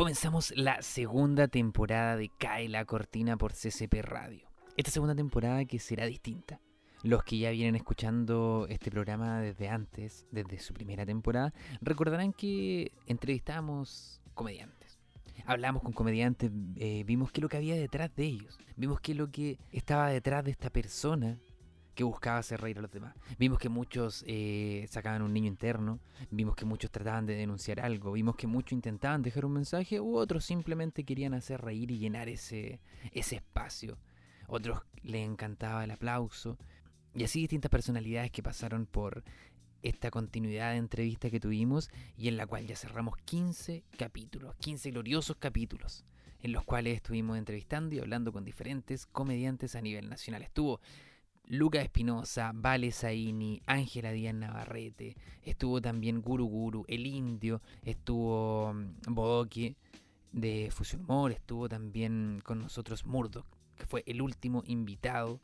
Comenzamos la segunda temporada de Cae la Cortina por CCP Radio. Esta segunda temporada que será distinta. Los que ya vienen escuchando este programa desde antes, desde su primera temporada, recordarán que entrevistamos comediantes. Hablamos con comediantes, eh, vimos qué es lo que había detrás de ellos. Vimos qué es lo que estaba detrás de esta persona que buscaba hacer reír a los demás. Vimos que muchos eh, sacaban un niño interno, vimos que muchos trataban de denunciar algo, vimos que muchos intentaban dejar un mensaje u otros simplemente querían hacer reír y llenar ese, ese espacio. Otros les encantaba el aplauso. Y así distintas personalidades que pasaron por esta continuidad de entrevista que tuvimos y en la cual ya cerramos 15 capítulos, 15 gloriosos capítulos en los cuales estuvimos entrevistando y hablando con diferentes comediantes a nivel nacional. Estuvo Luca Espinosa, Vale Zaini, Ángela Díaz Navarrete, estuvo también Guru Guru, El Indio, estuvo mm, Bodoque de Fusion Humor, estuvo también con nosotros Murdoch, que fue el último invitado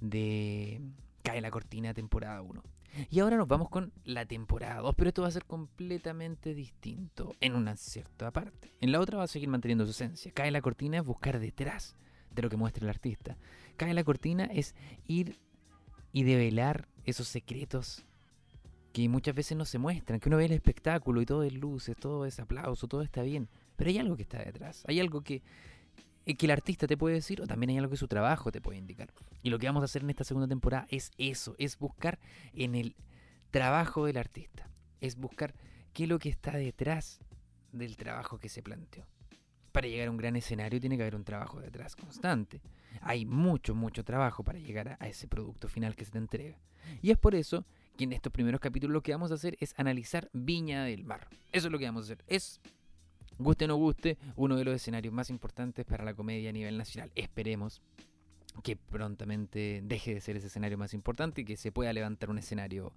de Cae la Cortina temporada 1. Y ahora nos vamos con la temporada 2, pero esto va a ser completamente distinto en una cierta parte. En la otra va a seguir manteniendo su esencia. Cae la Cortina es buscar detrás de lo que muestra el artista. Cae la Cortina es ir y develar esos secretos que muchas veces no se muestran, que uno ve el espectáculo y todo es luces, todo es aplauso, todo está bien, pero hay algo que está detrás, hay algo que, eh, que el artista te puede decir o también hay algo que su trabajo te puede indicar. Y lo que vamos a hacer en esta segunda temporada es eso, es buscar en el trabajo del artista, es buscar qué es lo que está detrás del trabajo que se planteó. Para llegar a un gran escenario tiene que haber un trabajo detrás constante. Hay mucho, mucho trabajo para llegar a ese producto final que se te entrega. Y es por eso que en estos primeros capítulos lo que vamos a hacer es analizar Viña del Mar. Eso es lo que vamos a hacer. Es, guste o no guste, uno de los escenarios más importantes para la comedia a nivel nacional. Esperemos que prontamente deje de ser ese escenario más importante y que se pueda levantar un escenario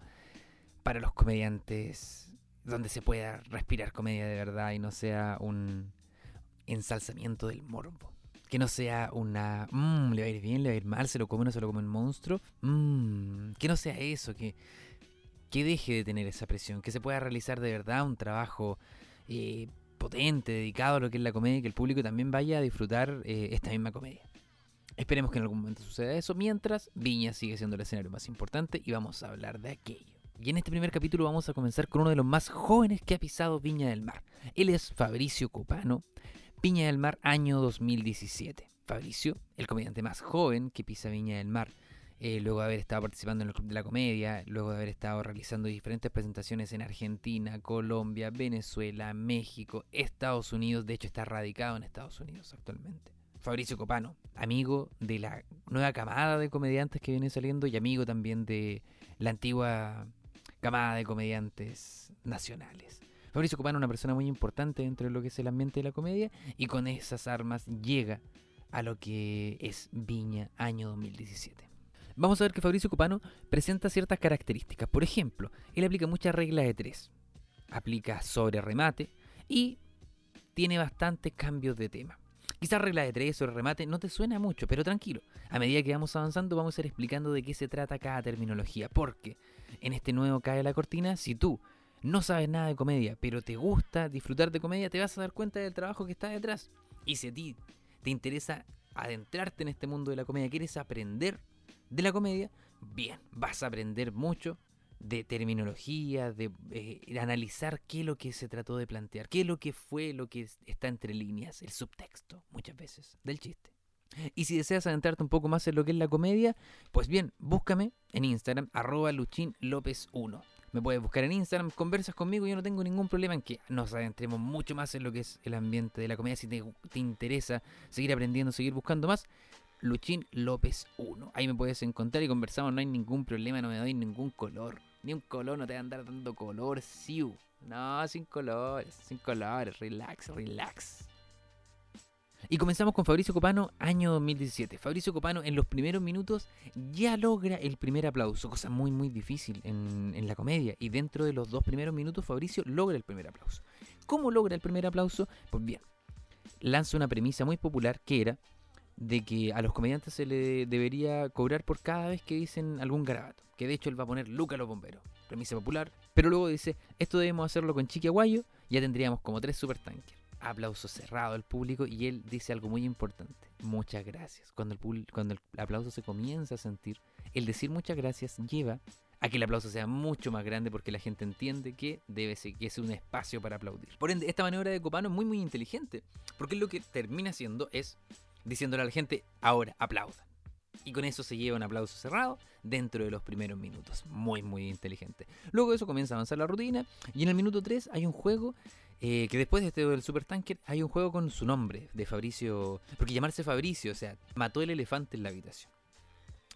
para los comediantes donde se pueda respirar comedia de verdad y no sea un ensalzamiento del morbo. Que no sea una, mmm, le va a ir bien, le va a ir mal, se lo come o no se lo come un monstruo. Mmm, que no sea eso, que, que deje de tener esa presión, que se pueda realizar de verdad un trabajo eh, potente, dedicado a lo que es la comedia y que el público también vaya a disfrutar eh, esta misma comedia. Esperemos que en algún momento suceda eso, mientras Viña sigue siendo el escenario más importante y vamos a hablar de aquello. Y en este primer capítulo vamos a comenzar con uno de los más jóvenes que ha pisado Viña del Mar. Él es Fabricio Copano, Viña del Mar, año 2017. Fabricio, el comediante más joven que pisa Viña del Mar, eh, luego de haber estado participando en el Club de la Comedia, luego de haber estado realizando diferentes presentaciones en Argentina, Colombia, Venezuela, México, Estados Unidos, de hecho está radicado en Estados Unidos actualmente. Fabricio Copano, amigo de la nueva camada de comediantes que viene saliendo y amigo también de la antigua camada de comediantes nacionales. Fabricio Copano es una persona muy importante dentro de lo que es el ambiente de la comedia y con esas armas llega a lo que es Viña año 2017. Vamos a ver que Fabricio Copano presenta ciertas características. Por ejemplo, él aplica muchas reglas de tres. Aplica sobre remate y tiene bastantes cambios de tema. Quizás regla de tres sobre remate no te suena mucho, pero tranquilo. A medida que vamos avanzando vamos a ir explicando de qué se trata cada terminología. Porque en este nuevo Cae la Cortina, si tú no sabes nada de comedia, pero te gusta disfrutar de comedia, te vas a dar cuenta del trabajo que está detrás. Y si a ti te interesa adentrarte en este mundo de la comedia, quieres aprender de la comedia, bien, vas a aprender mucho de terminología, de, eh, analizar qué es lo que se trató de plantear, qué es lo que fue lo que está entre líneas, el subtexto, muchas veces, del chiste. Y si deseas adentrarte un poco más en lo que es la comedia, pues bien, búscame en Instagram, arroba luchinlopez1. Me puedes buscar en Instagram, conversas conmigo, yo no tengo ningún problema en que nos adentremos mucho más en lo que es el ambiente de la comedia. Si te, interesa seguir aprendiendo, seguir buscando más, Luchín López 1. Ahí me puedes encontrar y conversamos, no hay ningún problema, no me doy ningún color. Ni un color, no te va a andar dando color, siu. No, sin colores, sin colores, relax, relax. Y comenzamos con Fabricio Copano, año 2017. Fabricio Copano en los primeros minutos ya logra el primer aplauso, cosa muy muy difícil en, la comedia. Y dentro de los dos primeros minutos Fabricio logra el primer aplauso. ¿Cómo logra el primer aplauso? Pues bien, lanza una premisa muy popular que era de que a los comediantes se le debería cobrar por cada vez que dicen algún garabato. Que de hecho él va a poner Luca los bomberos. Premisa popular. Pero luego dice, esto debemos hacerlo con Chiqui Aguayo, ya tendríamos como tres supertanques. Aplauso cerrado del público y él dice algo muy importante. Muchas gracias. Cuando el, cuando el aplauso se comienza a sentir, el decir muchas gracias lleva a que el aplauso sea mucho más grande porque la gente entiende que debe ser, que es un espacio para aplaudir. Por ende, esta maniobra de Copano es muy muy inteligente, porque lo que termina haciendo es diciéndole a la gente, ahora aplaudan. Y con eso se lleva un aplauso cerrado dentro de los primeros minutos. Muy, muy inteligente. Luego de eso comienza a avanzar la rutina. Y en el minuto 3 hay un juego eh, que después de este del Super Tanker hay un juego con su nombre, de Fabricio. Porque llamarse Fabricio, o sea, mató el elefante en la habitación.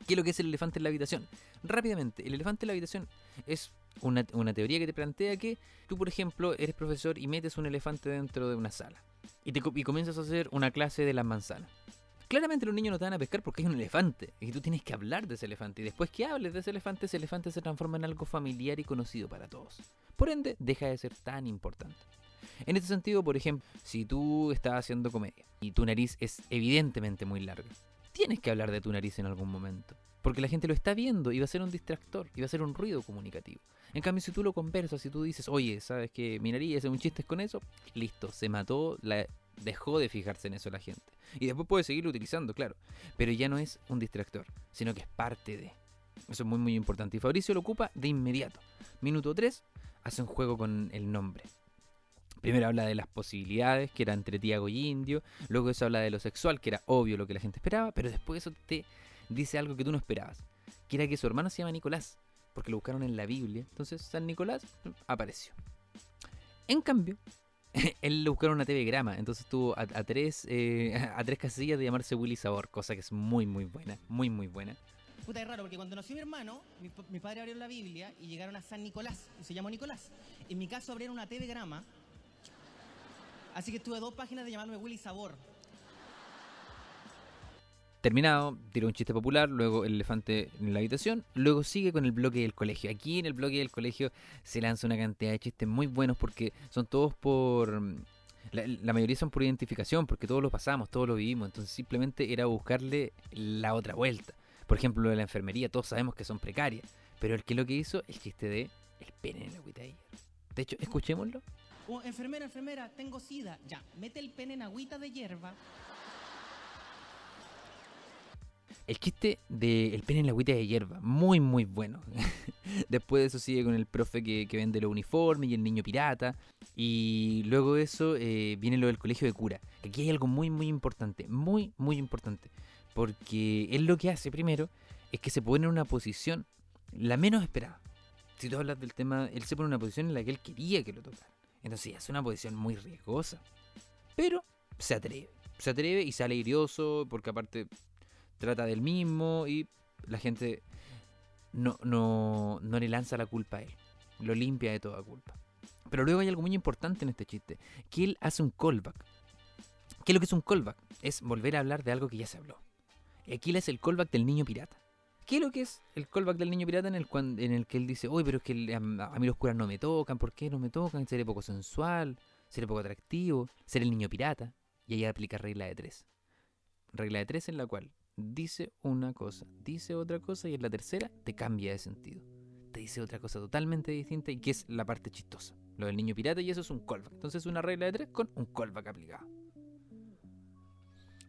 ¿Qué es lo que es el elefante en la habitación? Rápidamente, el elefante en la habitación es una, teoría que te plantea que tú, por ejemplo, eres profesor y metes un elefante dentro de una sala y, te, y comienzas a hacer una clase de las manzanas. Claramente los niños no te van a pescar porque es un elefante y tú tienes que hablar de ese elefante y después que hables de ese elefante, ese elefante se transforma en algo familiar y conocido para todos. Por ende, deja de ser tan importante. En este sentido, por ejemplo, si tú estás haciendo comedia y tu nariz es evidentemente muy larga, tienes que hablar de tu nariz en algún momento. Porque la gente lo está viendo y va a ser un distractor y va a ser un ruido comunicativo. En cambio, si tú lo conversas, si tú dices, oye, ¿sabes que mi nariz es un chiste con eso? Listo, se mató, la, dejó de fijarse en eso la gente. Y después puede seguirlo utilizando, claro. Pero ya no es un distractor, sino que es parte de. Eso es muy, muy importante. Y Fabricio lo ocupa de inmediato. Minuto 3, hace un juego con el nombre. Primero habla de las posibilidades, que era entre Tiago y Indio. Luego eso habla de lo sexual, que era obvio lo que la gente esperaba. Pero después eso te dice algo que tú no esperabas. Que era que su hermano se llama Nicolás. Porque lo buscaron en la Biblia. Entonces San Nicolás apareció. En cambio, él le buscaron una TV grama. Entonces tuvo a, tres, eh, a tres casillas de llamarse Willy Sabor. Cosa que es muy, muy buena. Muy, muy buena. Puta, es raro, porque cuando nació mi hermano, mi, padre abrió la Biblia y llegaron a San Nicolás, y se llamó Nicolás. En mi caso abrieron una TV grama Así que tuve dos páginas de llamarme Willy Sabor. Terminado, tiró un chiste popular, luego el elefante en la habitación, luego sigue con el bloque del colegio. Aquí en el bloque del colegio se lanza una cantidad de chistes muy buenos porque son todos por... La, la, mayoría son por identificación, porque todos lo pasamos, todos lo vivimos, entonces simplemente era buscarle la otra vuelta. Por ejemplo, lo de la enfermería, todos sabemos que son precarias, pero el que lo que hizo, el chiste de el pene en la agüita de De hecho, escuchémoslo. Oh, enfermera, enfermera, tengo sida. Ya, mete el pene en agüita de hierba. El chiste del el pene en la agüita de hierba, muy muy bueno. Después de eso sigue con el profe que, vende los uniformes y el niño pirata. Y luego de eso eh, viene lo del colegio de cura. Aquí hay algo muy muy importante, muy muy importante. Porque él lo que hace primero es que se pone en una posición la menos esperada. Si tú hablas del tema, él se pone en una posición en la que él quería que lo tocara. Entonces es una posición muy riesgosa. Pero se atreve. Se atreve y sale irioso porque aparte trata del mismo y la gente no, no, no le lanza la culpa a él. Lo limpia de toda culpa. Pero luego hay algo muy importante en este chiste, que él hace un callback. ¿Qué es lo que es un callback? Es volver a hablar de algo que ya se habló. Aquí es el callback del niño pirata. ¿Qué es lo que es el callback del niño pirata en el, en el que él dice, uy, pero es que a, mí los curas no me tocan, ¿por qué no me tocan? Seré poco sensual, seré poco atractivo, seré el niño pirata. Y ahí aplica regla de tres. Regla de tres en la cual dice una cosa, dice otra cosa y en la tercera te cambia de sentido. Te dice otra cosa totalmente distinta y que es la parte chistosa. Lo del niño pirata y eso es un callback. Entonces una regla de tres con un callback aplicado.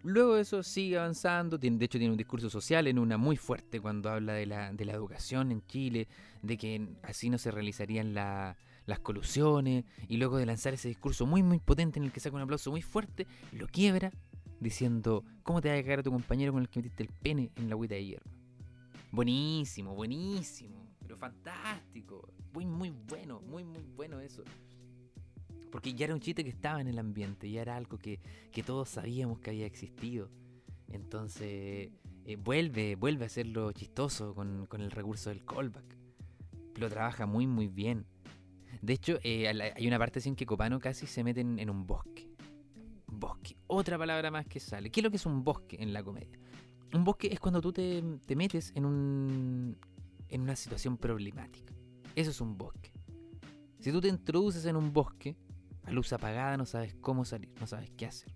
Luego de eso sigue avanzando, de hecho tiene un discurso social en una muy fuerte cuando habla de la, de la educación en Chile, de que así no se realizarían las colusiones, y luego de lanzar ese discurso muy muy potente en el que saca un aplauso muy fuerte, lo quiebra diciendo, ¿cómo te va a cagar a tu compañero con el que metiste el pene en la agüita de hierro? Buenísimo, buenísimo, pero fantástico, muy muy bueno, muy muy bueno eso. Porque ya era un chiste que estaba en el ambiente, ya era algo que, todos sabíamos que había existido. Entonces, eh, vuelve, vuelve a hacerlo chistoso con, el recurso del callback. Lo trabaja muy, muy bien. De hecho, eh, hay una parte en que Copano casi se mete en, un bosque. Bosque. Otra palabra más que sale. ¿Qué es lo que es un bosque en la comedia? Un bosque es cuando tú te, te metes en, un, en una situación problemática. Eso es un bosque. Si tú te introduces en un bosque, a luz apagada no sabes cómo salir, no sabes qué hacer.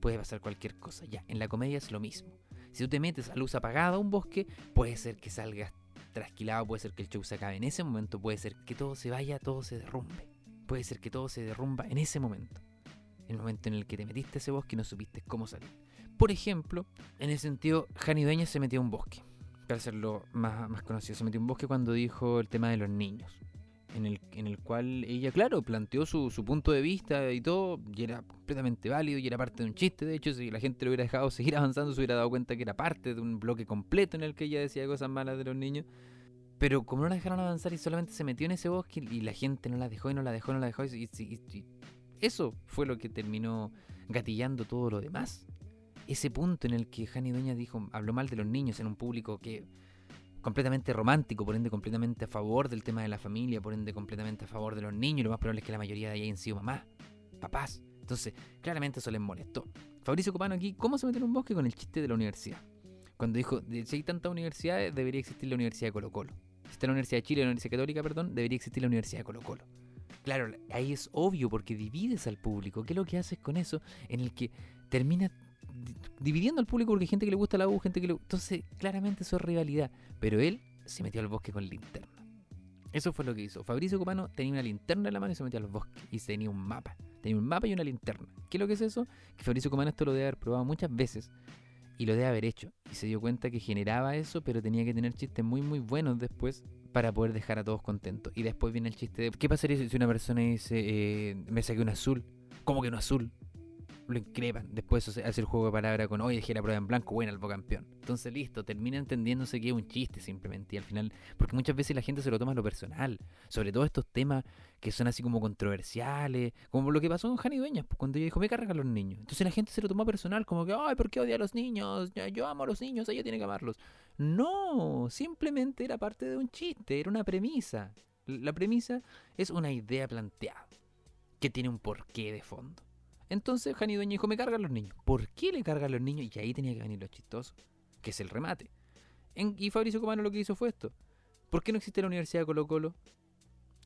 Puede pasar cualquier cosa, ya, en la comedia es lo mismo. Si tú te metes a luz apagada a un bosque, puede ser que salgas trasquilado, puede ser que el show se acabe en ese momento, puede ser que todo se vaya, todo se derrumbe. Puede ser que todo se derrumba en ese momento. El momento en el que te metiste a ese bosque y no supiste cómo salir. Por ejemplo, en ese sentido, Jani Dueña se metió a un bosque. Para hacerlo más, más conocido, se metió a un bosque cuando dijo el tema de los niños. En el, en el cual ella, claro, planteó su, su punto de vista y todo, y era completamente válido, y era parte de un chiste. De hecho, si la gente lo hubiera dejado seguir avanzando, se hubiera dado cuenta que era parte de un bloque completo en el que ella decía cosas malas de los niños. Pero como no la dejaron avanzar y solamente se metió en ese bosque y la gente no la dejó y no la dejó, no la dejó, y, y- y- eso fue lo que terminó gatillando todo lo demás. Ese punto en el que Jani Dueña dijo, habló mal de los niños en un público que completamente romántico, por ende completamente a favor del tema de la familia, por ende completamente a favor de los niños, y lo más probable es que la mayoría de ahí hayan sido mamás, papás. Entonces, claramente eso les molestó. Fabricio Copano aquí, ¿cómo se metió en un bosque con el chiste de la universidad? Cuando dijo, si hay tantas universidades, debería existir la Universidad de Colo Colo. Si está la Universidad de Chile, la Universidad Católica, perdón, debería existir la Universidad de Colo Colo. Claro, ahí es obvio porque divides al público. ¿Qué es lo que haces con eso? En el que termina di- dividiendo al público porque hay gente que le gusta la U, gente que le... Entonces, claramente eso es rivalidad. Pero él se metió al bosque con linterna. Eso fue lo que hizo. Fabricio Copano tenía una linterna en la mano y se metió al bosque. Y tenía un mapa. Tenía un mapa y una linterna. ¿Qué es lo que es eso? Que Fabricio Copano esto lo debe haber probado muchas veces. Y lo debe haber hecho. Y se dio cuenta que generaba eso, pero tenía que tener chistes muy, muy buenos después para poder dejar a todos contentos. Y después viene el chiste de, ¿qué pasaría si una persona dice, eh, me saqué un azul? ¿Cómo que un azul? Lo increpan. Después hace el juego de palabras con, oye, dejé la prueba en blanco, bueno, el campeón. Entonces, listo, termina entendiéndose que es un chiste simplemente. Y al final, porque muchas veces la gente se lo toma a lo personal. Sobre todo estos temas que son así como controversiales. Como lo que pasó con Jani Dueñas, pues, cuando ella dijo, me cargan los niños. Entonces la gente se lo tomó personal, como que, ay, ¿por qué odia a los niños? Ya, Yo amo a los niños, ella tiene que amarlos. No, simplemente era parte de un chiste, era una premisa. La premisa es una idea planteada, que tiene un porqué de fondo. Entonces Jani Dueña dijo, me cargan los niños. ¿Por qué le cargan los niños? Y ahí tenía que venir lo chistoso, que es el remate. En- y Fabricio Comano lo que hizo fue esto. ¿Por qué no existe la Universidad de Colo Colo?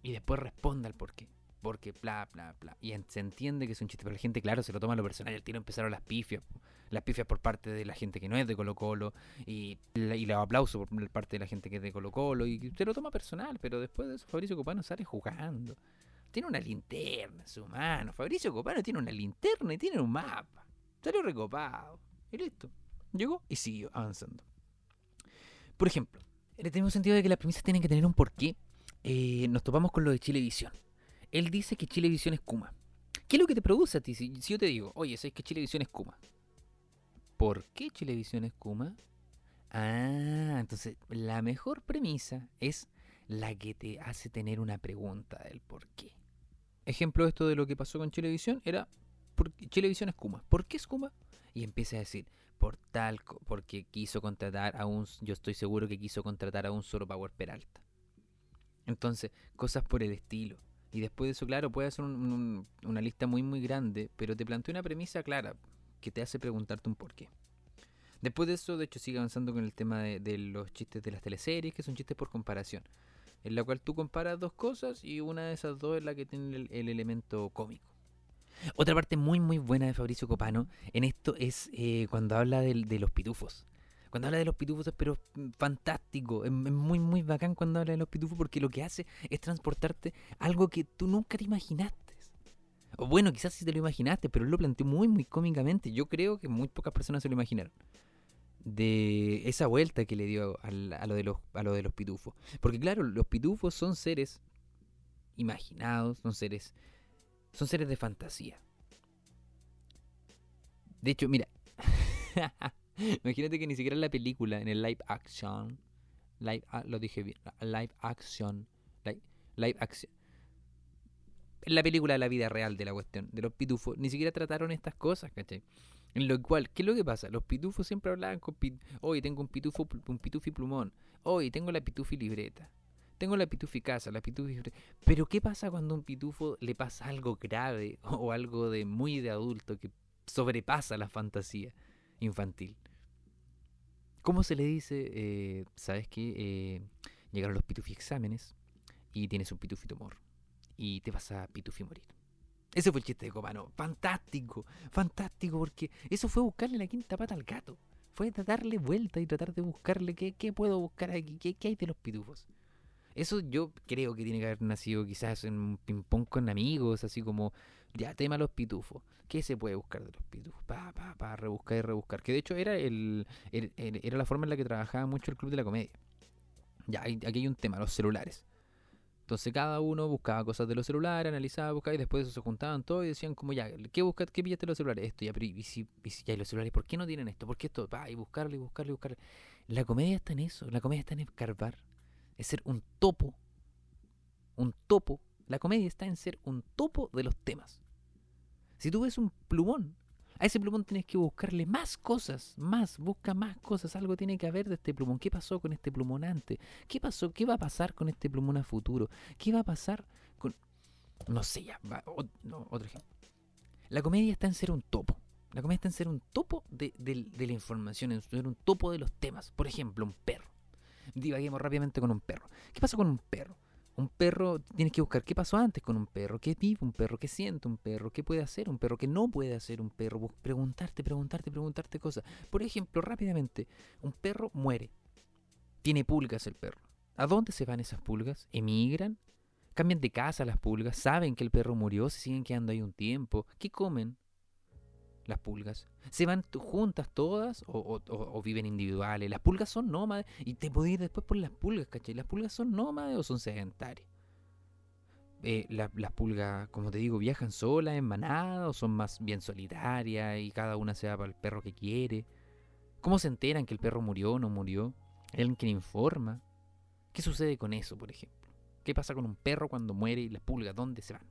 Y después responda al por qué. Porque bla, bla, bla. Y en- se entiende que es un chiste, pero la gente, claro, se lo toma a lo personal. Al tiro empezaron las pifias. Las pifias por parte de la gente que no es de Colo Colo. Y, la- y los aplausos por parte de la gente que es de Colo Colo. Y se lo toma personal, pero después de eso Fabricio Copano sale jugando. Tiene una linterna en su mano. Fabricio Copano tiene una linterna y tiene un mapa. Salió recopado. Y listo. Llegó y siguió avanzando. Por ejemplo, en el mismo sentido de que las premisas tienen que tener un porqué, eh, nos topamos con lo de Chilevisión. Él dice que Chilevisión es Kuma. ¿Qué es lo que te produce a ti? Si, si yo te digo, oye, ¿sabes que Chilevisión es Kuma? ¿Por qué Chilevisión es Kuma? Ah, entonces la mejor premisa es la que te hace tener una pregunta del por qué. Ejemplo de esto de lo que pasó con Chilevisión era, ¿por qué Chilevisión es Kuma? ¿Por qué es Kuma? Y empieza a decir, por tal, porque quiso contratar a un, yo estoy seguro que quiso contratar a un solo Power Peralta. Entonces, cosas por el estilo. Y después de eso, claro, puede ser un- un- una lista muy, muy grande, pero te plantea una premisa clara que te hace preguntarte un porqué. Después de eso, de hecho, sigue avanzando con el tema de, de los chistes de las teleseries, que son chistes por comparación, en la cual tú comparas dos cosas y una de esas dos es la que tiene el, el elemento cómico. Otra parte muy, muy buena de Fabricio Copano en esto es eh, cuando habla de los pitufos. Cuando habla de los pitufos, pero mm, fantástico, es muy, muy bacán cuando habla de los pitufos porque lo que hace es transportarte algo que tú nunca te imaginaste. O bueno, quizás sí te lo imaginaste, pero él lo planteó muy, muy cómicamente. Yo creo que muy pocas personas se lo imaginaron. De esa vuelta que le dio a, lo de los, a lo de los pitufos. Porque claro, los pitufos son seres imaginados, son seres, son seres de fantasía. De hecho, mira, imagínate que ni siquiera en la película, en el live action, live, lo dije bien, live action, live, live action, en la película de la vida real de la cuestión, de los pitufos, ni siquiera trataron estas cosas, ¿cachai? En lo cual, ¿qué es lo que pasa? Los pitufos siempre hablaban con pit hoy tengo un pitufo, un pitufi plumón, hoy tengo la pitufi libreta, tengo la pitufi casa, la pitufi... fre-". Pero ¿qué pasa cuando a un pitufo le pasa algo grave o algo de muy de adulto que sobrepasa la fantasía infantil? ¿Cómo se le dice? eh, ¿Sabes qué? Eh, llegaron los pitufi exámenes y tienes un pitufi tumor y te vas a pitufi morir. Ese fue el chiste de Copano. Fantástico, fantástico, porque eso fue buscarle la quinta pata al gato. Fue darle vuelta y tratar de buscarle qué, puedo buscar aquí, qué, hay de los pitufos. Eso yo creo que tiene que haber nacido quizás en un ping-pong con amigos, así como, ya, tema los pitufos. ¿Qué se puede buscar de los pitufos? Pa, pa, pa, rebuscar y rebuscar. Que de hecho era, el, el- el- era la forma en la que trabajaba mucho el Club de la Comedia. Ya, aquí hay un tema, los celulares. Entonces cada uno buscaba cosas de los celulares, analizaba, buscaba y después de eso se juntaban todos y decían como ya, ¿qué buscas? ¿Qué pillaste los celulares? Esto, ya, pero y si, y si ya, ¿y los celulares, ¿por qué no tienen esto? ¿Por qué esto? Va, y buscarle, y buscarle, y buscarle. La comedia está en eso, la comedia está en escarbar, es ser un topo, un topo. La comedia está en ser un topo de los temas. Si tú ves un plumón, a ese plumón tienes que buscarle más cosas, más, busca más cosas, algo tiene que haber de este plumón. ¿Qué pasó con este plumón antes? ¿Qué pasó? ¿Qué va a pasar con este plumón a futuro? ¿Qué va a pasar con... No sé, ya, no, otro ejemplo. La comedia está en ser un topo. La comedia está en ser un topo de la información, en ser un topo de los temas. Por ejemplo, un perro. Divaguemos rápidamente con un perro. ¿Qué pasó con un perro? Un perro, tienes que buscar qué pasó antes con un perro, qué vive un perro, qué siente un perro, qué puede hacer un perro, qué no puede hacer un perro. Preguntarte, preguntarte, preguntarte cosas. Por ejemplo, rápidamente, un perro muere. Tiene pulgas el perro. ¿A dónde se van esas pulgas? ¿Emigran? ¿Cambian de casa las pulgas? ¿Saben que el perro murió? ¿Se siguen quedando ahí un tiempo? ¿Qué comen las pulgas? ¿Se van juntas todas o, viven individuales? Las pulgas son nómades y te podés ir después por las pulgas, ¿cachai? ¿Las pulgas son nómades o son sedentarias? Eh, la- las pulgas, como te digo, viajan solas en manada o son más bien solitarias y cada una se va para el perro que quiere. ¿Cómo se enteran que el perro murió o no murió? ¿Hay alguien que le informa? ¿Qué sucede con eso, por ejemplo? ¿Qué pasa con un perro cuando muere y las pulgas? ¿Dónde se van?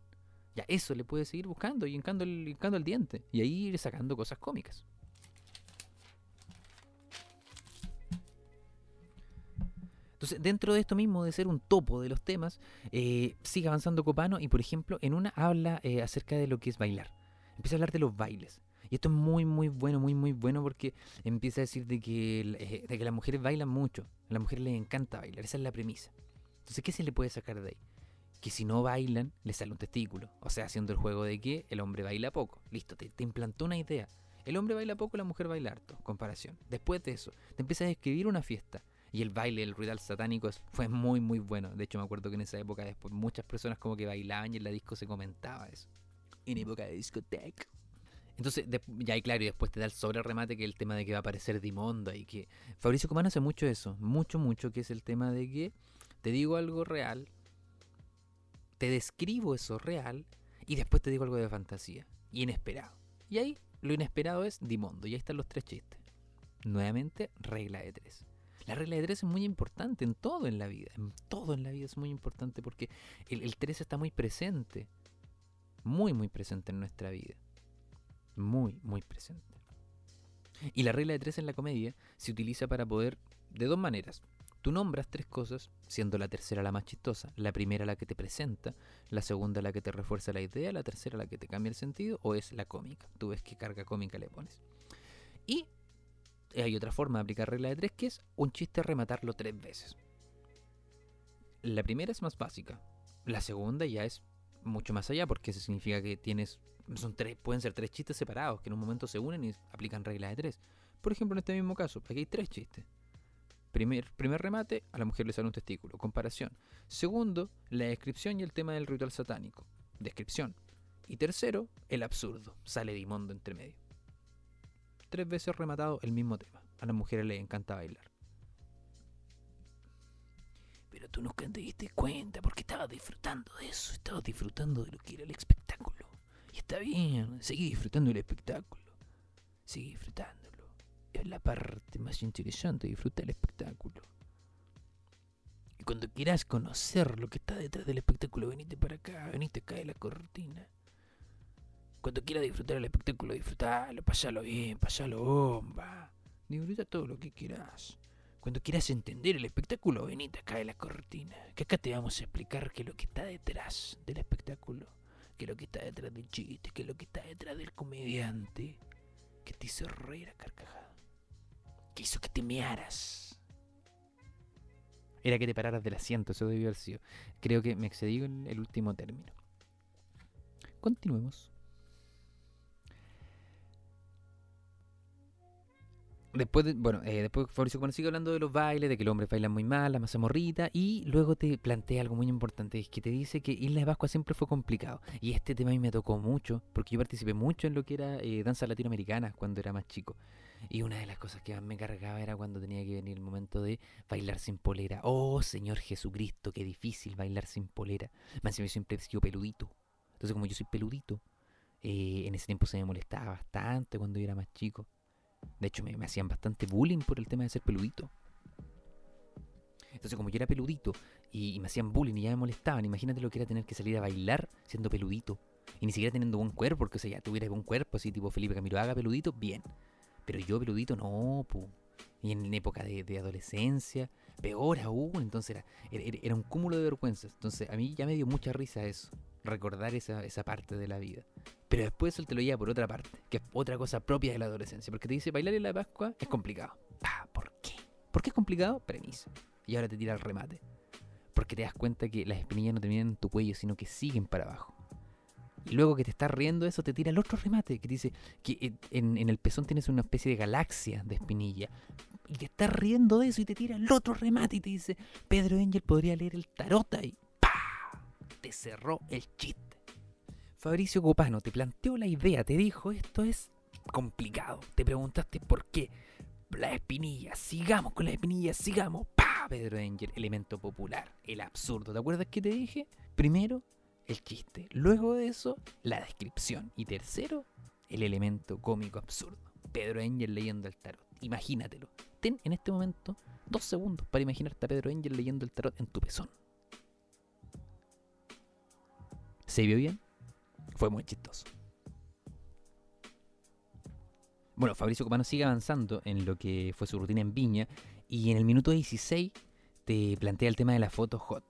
Ya eso le puedes seguir buscando y hincando el, hincando el diente. Y ahí ir sacando cosas cómicas. Entonces, dentro de esto mismo de ser un topo de los temas, eh, sigue avanzando Copano y, por ejemplo, en una habla eh, acerca de lo que es bailar. Empieza a hablar de los bailes. Y esto es muy, muy bueno, muy, muy bueno porque empieza a decir de que, eh, de que las mujeres bailan mucho. A las mujeres les encanta bailar. Esa es la premisa. Entonces, ¿qué se le puede sacar de ahí? Que si no bailan, les sale un testículo. O sea, haciendo el juego de que el hombre baila poco. Listo, te, te implantó una idea. El hombre baila poco, la mujer baila harto. Comparación. Después de eso, te empiezas a describir una fiesta. Y el baile, el ruidal satánico fue muy, muy bueno. De hecho, me acuerdo que en esa época después muchas personas como que bailaban y en la disco se comentaba eso. En época de discoteca. Entonces, de- ya y claro, y después te da el sobre remate que es el tema de que va a aparecer Dimonda y que Fabricio Comano hace mucho eso, mucho, mucho, que es el tema de que te digo algo real, te describo eso real y después te digo algo de fantasía, inesperado. Y ahí lo inesperado es Dimondo, y ahí están los tres chistes. Nuevamente, regla de tres. La regla de tres es muy importante en todo en la vida, en todo en la vida es muy importante porque el, el tres está muy presente, muy, muy presente en nuestra vida. Muy, muy presente. Y la regla de tres en la comedia se utiliza para poder, de dos maneras. Tú nombras tres cosas, siendo la tercera la más chistosa, la primera la que te presenta, la segunda la que te refuerza la idea, la tercera la que te cambia el sentido, o es la cómica. Tú ves qué carga cómica le pones. Y hay otra forma de aplicar regla de tres que es un chiste rematarlo tres veces. La primera es más básica. La segunda ya es mucho más allá porque eso significa que tienes son tres pueden ser tres chistes separados que en un momento se unen y aplican regla de tres. Por ejemplo, en este mismo caso, aquí hay tres chistes. Primer, primer remate, a la mujer le sale un testículo, comparación. Segundo, la descripción y el tema del ritual satánico, descripción. Y tercero, el absurdo, sale Dimondo entre medio. Tres veces rematado el mismo tema. A las mujeres les encanta bailar. Pero tú nunca te diste cuenta porque estabas disfrutando de eso, estabas disfrutando de lo que era el espectáculo. Y está bien, seguí disfrutando del espectáculo. Sigue disfrutándolo. Es la parte más interesante, disfrutar el espectáculo. Y cuando quieras conocer lo que está detrás del espectáculo, venite para acá, venite acá de la cortina. Cuando quieras disfrutar el espectáculo, disfrutalo, pasalo bien, pasalo bomba. Disfruta todo lo que quieras. Cuando quieras entender el espectáculo, venite de la cortina. Que acá te vamos a explicar qué es lo que está detrás del espectáculo. Qué es lo que está detrás del chiste, qué es lo que está detrás del comediante. Que te hizo reír a carcajada. Que hizo que te mearas. Era que te pararas del asiento, eso debió haber sido. Creo que me excedí en el último término. Continuemos. Después, de- bueno, eh, después Fabricio Copano sigue hablando de los bailes, de que los hombres bailan muy mal, la masa morrita, y luego te plantea algo muy importante, es que te dice que Isla de Pascua siempre fue complicado. Y este tema a mí me tocó mucho, porque yo participé mucho en lo que era eh, danza latinoamericana cuando era más chico. Y una de las cosas que más me cargaba era cuando tenía que venir el momento de bailar sin polera. Oh, Señor Jesucristo, qué difícil bailar sin polera. Más encima yo siempre he sido peludito. Entonces, como yo soy peludito, eh, en ese tiempo se me molestaba bastante cuando yo era más chico. De hecho, me, me hacían bastante bullying por el tema de ser peludito. Entonces, como yo era peludito y, y me hacían bullying y ya me molestaban, imagínate lo que era tener que salir a bailar siendo peludito. Y ni siquiera teniendo buen cuerpo, porque o sea, ya tuviera buen cuerpo, así tipo Felipe Camiroaga peludito, bien. Pero yo peludito no, pu. Y en época de, adolescencia, peor aún, entonces era, era, un cúmulo de vergüenzas. Entonces a mí ya me dio mucha risa eso, recordar esa, esa parte de la vida. Pero después él te lo lleva por otra parte, que es otra cosa propia de la adolescencia. Porque te dice, bailar en la Pascua es complicado. ¿por qué? ¿Por qué es complicado? Premisa. Y ahora te tira el remate. Porque te das cuenta que las espinillas no terminan en tu cuello, sino que siguen para abajo. Y luego que te estás riendo eso, te tira el otro remate, que dice que eh, en, el pezón tienes una especie de galaxia de espinilla. Y te estás riendo de eso y te tira el otro remate y te dice, Pedro Angel podría leer el tarot ahí. ¡Pah! Te cerró el chiste. Fabricio Copano te planteó la idea, te dijo, esto es complicado. Te preguntaste por qué. La espinilla, sigamos con la espinilla, sigamos. ¡Pah! Pedro Angel, elemento popular, el absurdo. ¿Te acuerdas que te dije? Primero, el chiste. Luego de eso, la descripción. Y tercero, el elemento cómico absurdo. Pedro Angel leyendo el tarot. Imagínatelo. Ten en este momento dos segundos para imaginarte a Pedro Angel leyendo el tarot en tu pezón. ¿Se vio bien? Fue muy chistoso. Bueno, Fabricio Copano sigue avanzando en lo que fue su rutina en Viña y en el minuto 16 te plantea el tema de la foto hot.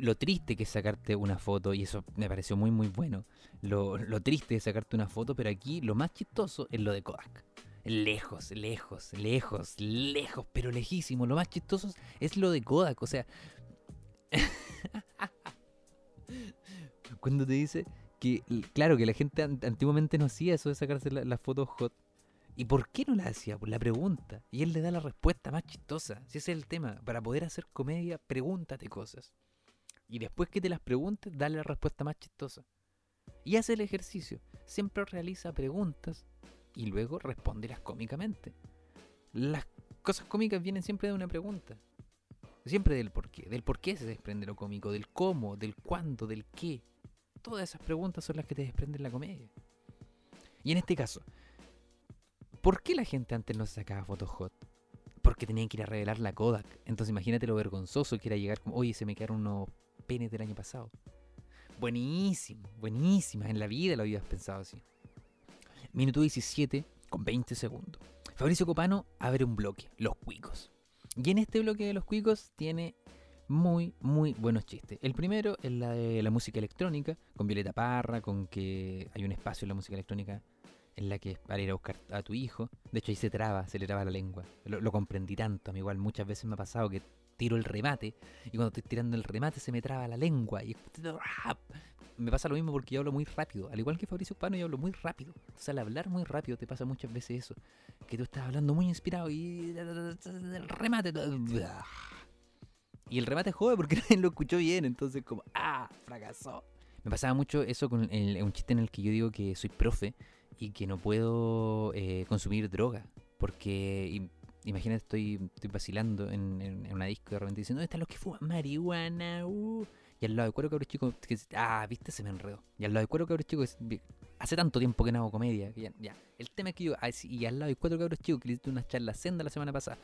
Lo triste que es sacarte una foto, y eso me pareció muy muy bueno. Lo, lo triste de sacarte una foto, pero aquí lo más chistoso es lo de Kodak. Lejos, lejos, lejos, lejos, pero lejísimo. Lo más chistoso es lo de Kodak, o sea... Cuando te dice que, claro, que la gente an- antiguamente no hacía eso de sacarse la- las fotos hot. ¿Y por qué no la hacía? Por la pregunta. Y él le da la respuesta más chistosa. Si ese es el tema. Para poder hacer comedia, pregúntate cosas. Y después que te las preguntes, dale la respuesta más chistosa. Y hace el ejercicio. Siempre realiza preguntas y luego respóndelas cómicamente. Las cosas cómicas vienen siempre de una pregunta. Siempre del por qué. Del por qué se desprende lo cómico, del cómo, del cuándo, del qué. Todas esas preguntas son las que te desprenden la comedia. Y en este caso, ¿por qué la gente antes no se sacaba fotos hot? Porque tenían que ir a revelar la Kodak. Entonces imagínate lo vergonzoso que era llegar como, oye, se me quedaron unos penes del año pasado. Buenísimo, buenísima. En la vida lo habías pensado así. Minuto 17 con 20 segundos. Fabricio Copano abre un bloque, Los Cuicos. Y en este bloque de Los Cuicos tiene muy, muy buenos chistes. El primero es la de la música electrónica, con Violeta Parra, con que hay un espacio en la música electrónica en la que para ir a buscar a tu hijo. De hecho, ahí se traba, se le traba la lengua. Lo, comprendí tanto. A mí igual muchas veces me ha pasado que tiro el remate y cuando estoy tirando el remate se me traba la lengua. Y me pasa lo mismo porque yo hablo muy rápido. Al igual que Fabricio Pano, yo hablo muy rápido. Entonces, al hablar muy rápido te pasa muchas veces eso. Que tú estás hablando muy inspirado y el remate... Y el remate jode porque nadie lo escuchó bien. Entonces, como, ¡ah! Fracasó. Me pasaba mucho eso con un chiste en el que yo digo que soy profe y que no puedo eh, consumir droga. Porque im- imagínate, estoy, estoy vacilando en, una disco y de repente dicen, ¿dónde están los que fuman marihuana? Uh". Y al lado de cuero cabros chicos, ah, viste, se me enredó. Y al lado de cuero cabros chicos, hace tanto tiempo que no hago comedia. ya. El tema es que yo, ah, y al lado de cuatro cabros chicos que hiciste una charla senda la semana pasada.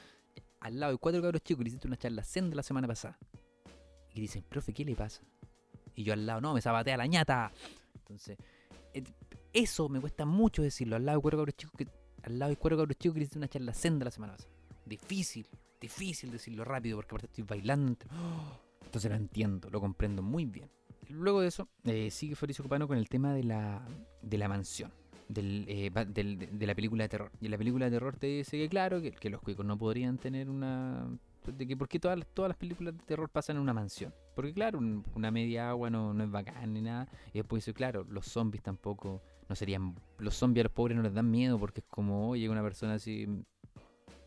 Al lado de cuatro cabros chicos que hiciste una charla senda la semana pasada. Y dicen, profe, ¿qué le pasa? Y yo al lado, no, me sabatea la ñata. Entonces, eh, eso me cuesta mucho decirlo. Al lado de cuatro cabros chicos que. Al lado de cuatro cabros chicos que hiciste una charla senda la semana pasada. Difícil, difícil decirlo rápido porque aparte estoy bailando. Entonces lo entiendo, lo comprendo muy bien. Luego de eso, eh, sigue Fabricio Copano con el tema de la, de la mansión. Del, eh, del- de, la película de terror. Y en la película de terror te dice que claro, que, los cuicos no podrían tener una... De que por qué todas, todas las películas de terror pasan en una mansión. Porque claro, un- una media agua no, no es bacán ni nada. Y después dice, claro, los zombies tampoco no serían... Los zombies los pobres no les dan miedo porque es como, oye, una persona así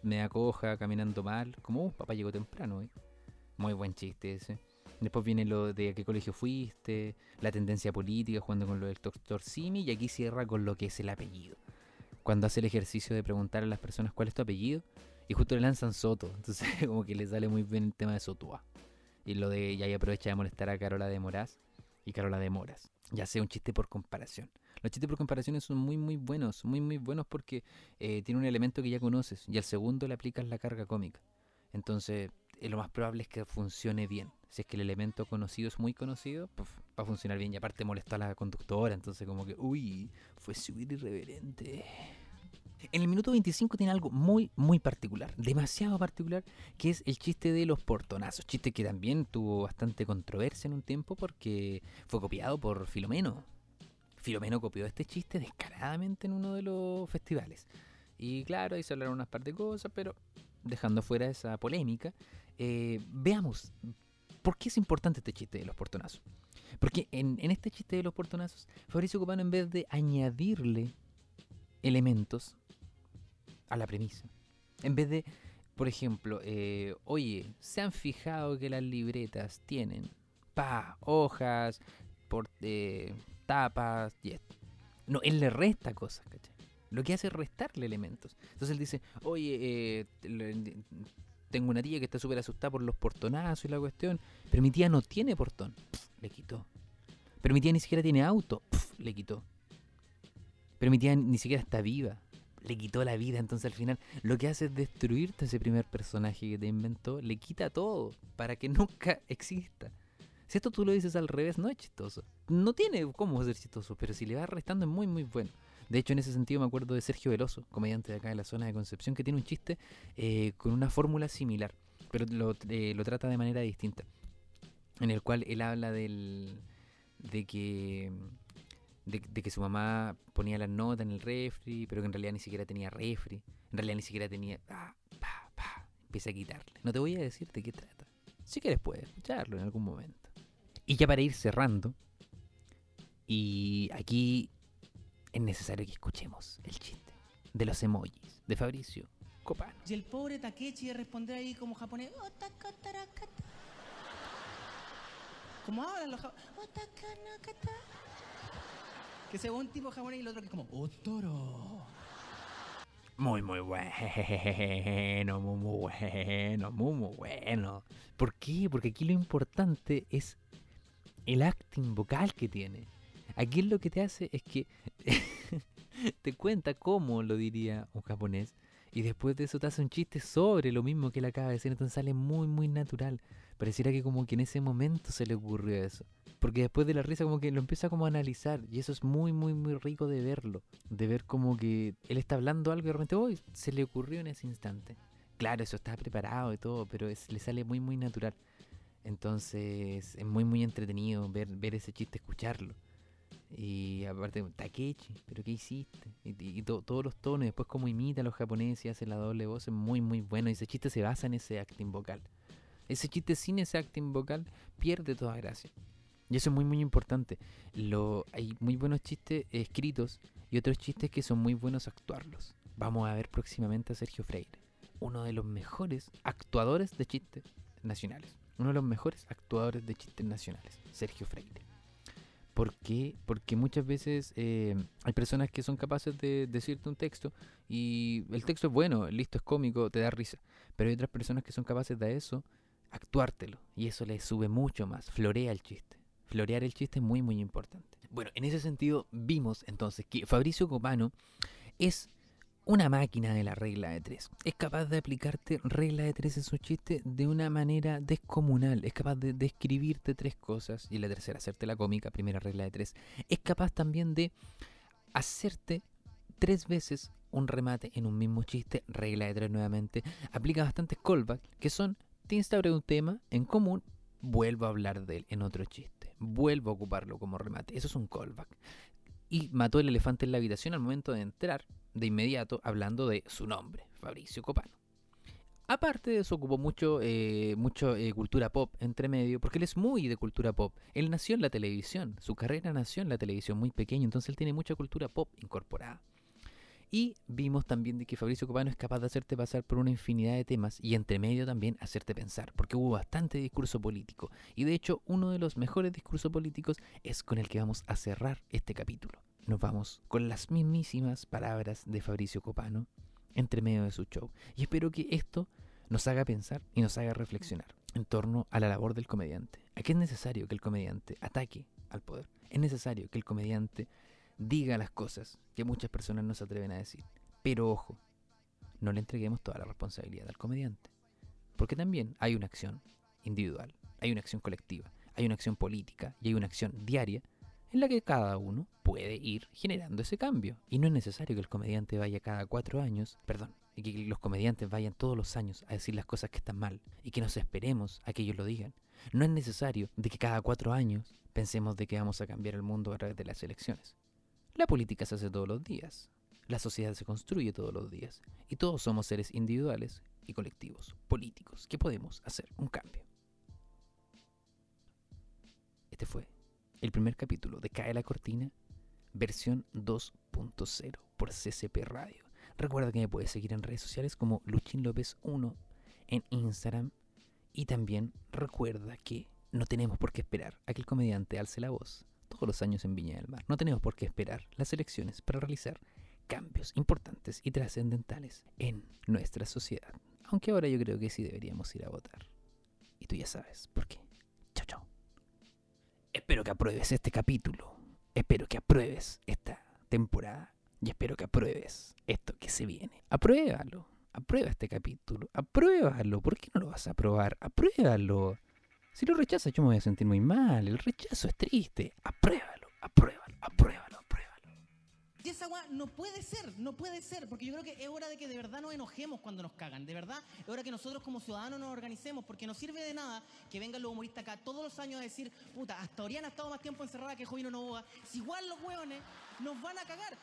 media coja, caminando mal. Como, uh, papá llegó temprano hoy. Muy buen chiste ese. Después viene lo de a qué colegio fuiste, la tendencia política, jugando con lo del doctor Simi, y aquí cierra con lo que es el apellido. Cuando hace el ejercicio de preguntar a las personas cuál es tu apellido, y justo le lanzan Soto, entonces como que le sale muy bien el tema de Sotua. Y lo de, y ahí aprovecha de molestar a Carola de Moraz y Carola de Moras. Ya sea un chiste por comparación. Los chistes por comparaciones son muy muy buenos, muy muy buenos porque eh, tiene un elemento que ya conoces y al segundo le aplicas la carga cómica. Entonces, eh, lo más probable es que funcione bien. Si es que el elemento conocido es muy conocido, va a funcionar bien. Y aparte molestó a la conductora, entonces como que, uy, fue subir irreverente. En el minuto 25 tiene algo muy, muy particular, demasiado particular, que es el chiste de los portonazos. Chiste que también tuvo bastante controversia en un tiempo porque fue copiado por Filomeno. Filomeno copió este chiste descaradamente en uno de los festivales. Y claro, ahí se hablaron unas par de cosas, pero dejando fuera esa polémica, eh, veamos por qué es importante este chiste de los portonazos. Porque en, este chiste de los portonazos, Fabricio Copano, en vez de añadirle elementos a la premisa, en vez de, por ejemplo, eh, oye, ¿se han fijado que las libretas tienen pa, hojas, por, eh, tapas y esto? No, él le resta cosas, ¿cachai? Lo que hace es restarle elementos. Entonces él dice, oye, eh, tengo una tía que está súper asustada por los portonazos y la cuestión, pero mi tía no tiene portón. Le quitó. Pero mi tía ni siquiera tiene auto. Le quitó. Pero mi tía ni siquiera está viva. Le quitó la vida. Entonces al final lo que hace es destruirte ese primer personaje que te inventó. Le quita todo para que nunca exista. Si esto tú lo dices al revés, no es chistoso. No tiene cómo ser chistoso, pero si le vas restando es muy, muy bueno. De hecho, en ese sentido me acuerdo de Sergio Veloso, comediante de acá de la zona de Concepción, que tiene un chiste eh, con una fórmula similar, pero lo, eh, lo trata de manera distinta. En el cual él habla del, de que de que su mamá ponía las notas en el refri, pero que en realidad ni siquiera tenía refri, en realidad ni siquiera tenía... ah, pa, pa, empieza a quitarle. No te voy a decir de qué trata. Si quieres puedes escucharlo en algún momento. Y ya para ir cerrando, y aquí es necesario que escuchemos el chiste de los emojis de Fabricio Copano. Y el pobre Takechi de responder ahí como japonés. "Otakarakata". Como hablan los japoneses. Que se ve un tipo japonés y el otro que es como, Otoro. Muy, muy bueno, muy, muy bueno, muy, muy bueno. ¿Por qué? Porque aquí lo importante es el acting vocal que tiene. Aquí lo que te hace es que te cuenta cómo lo diría un japonés y después de eso te hace un chiste sobre lo mismo que él acaba de decir, entonces sale muy, muy natural. Pareciera que como que en ese momento se le ocurrió eso. Porque después de la risa como que lo empieza como a analizar y eso es muy, muy, muy rico de verlo. De ver como que él está hablando algo y de repente, se le ocurrió en ese instante. Claro, eso está preparado y todo, pero es, le sale muy, muy natural. Entonces es muy, muy entretenido ver, ver ese chiste, escucharlo. Y aparte, Takechi, ¿pero qué hiciste? Y, y- y to- todos los tonos, después como imita a los japoneses y hace la doble voz, es muy, muy bueno. Y ese chiste se basa en ese acting vocal. Ese chiste sin ese acting vocal pierde toda gracia. Y eso es muy, muy importante. Lo, hay muy buenos chistes escritos y otros chistes que son muy buenos actuarlos. Vamos a ver próximamente a Sergio Freire, uno de los mejores actuadores de chistes nacionales. Uno de los mejores actuadores de chistes nacionales, Sergio Freire. ¿Por qué? Porque muchas veces eh, hay personas que son capaces de decirte un texto y el texto es bueno, listo, es cómico, te da risa. Pero hay otras personas que son capaces de eso, actuártelo. Y eso le sube mucho más, florea el chiste. Florear el chiste es muy, muy importante. Bueno, en ese sentido vimos entonces que Fabricio Copano es una máquina de la regla de tres. Es capaz de aplicarte regla de tres en su chiste de una manera descomunal. Es capaz de describirte tres cosas y la tercera, hacerte la cómica, primera regla de tres. Es capaz también de hacerte tres veces un remate en un mismo chiste, regla de tres nuevamente. Aplica bastantes callbacks que son, te instauré un tema en común, vuelvo a hablar de él en otro chiste. Vuelvo a ocuparlo como remate. Eso es un callback. Y mató el elefante en la habitación al momento de entrar, de inmediato, hablando de su nombre, Fabricio Copano. Aparte de eso, ocupó mucho, eh, mucho eh, cultura pop entre medio, porque él es muy de cultura pop. Él nació en la televisión, su carrera nació en la televisión muy pequeño, entonces él tiene mucha cultura pop incorporada. Y vimos también de que Fabricio Copano es capaz de hacerte pasar por una infinidad de temas y entre medio también hacerte pensar, porque hubo bastante discurso político. Y de hecho, uno de los mejores discursos políticos es con el que vamos a cerrar este capítulo. Nos vamos con las mismísimas palabras de Fabricio Copano entre medio de su show. Y espero que esto nos haga pensar y nos haga reflexionar en torno a la labor del comediante. ¿A qué es necesario que el comediante ataque al poder? Es necesario que el comediante diga las cosas que muchas personas no se atreven a decir. Pero ojo, no le entreguemos toda la responsabilidad al comediante. Porque también hay una acción individual, hay una acción colectiva, hay una acción política y hay una acción diaria en la que cada uno puede ir generando ese cambio. Y no es necesario que el comediante vaya cada cuatro años, perdón, que los comediantes vayan todos los años a decir las cosas que están mal y que nos esperemos a que ellos lo digan. No es necesario de que cada cuatro años pensemos de que vamos a cambiar el mundo a través de las elecciones. La política se hace todos los días, la sociedad se construye todos los días y todos somos seres individuales y colectivos, políticos, que podemos hacer un cambio. Este fue el primer capítulo de Cae la Cortina, versión 2.0 por CCP Radio. Recuerda que me puedes seguir en redes sociales como Luchín López 1 en Instagram y también recuerda que no tenemos por qué esperar a que el comediante alce la voz todos los años en Viña del Mar. No tenemos por qué esperar las elecciones para realizar cambios importantes y trascendentales en nuestra sociedad. Aunque ahora yo creo que sí deberíamos ir a votar. Y tú ya sabes por qué. Espero que apruebes este capítulo. Espero que apruebes esta temporada. Y espero que apruebes esto que se viene. Apruébalo. Aprueba este capítulo. Apruébalo. ¿Por qué no lo vas a aprobar? Apruébalo. Si lo rechazas yo me voy a sentir muy mal. El rechazo es triste. Apruébalo. Apruébalo. Y esa agua no puede ser, no puede ser, porque yo creo que es hora de que de verdad nos enojemos cuando nos cagan, de verdad, es hora que nosotros como ciudadanos nos organicemos, porque no sirve de nada que vengan los humoristas acá todos los años a decir, puta, hasta Oriana ha estado más tiempo encerrada que Jovino Novoa, si igual los hueones nos van a cagar.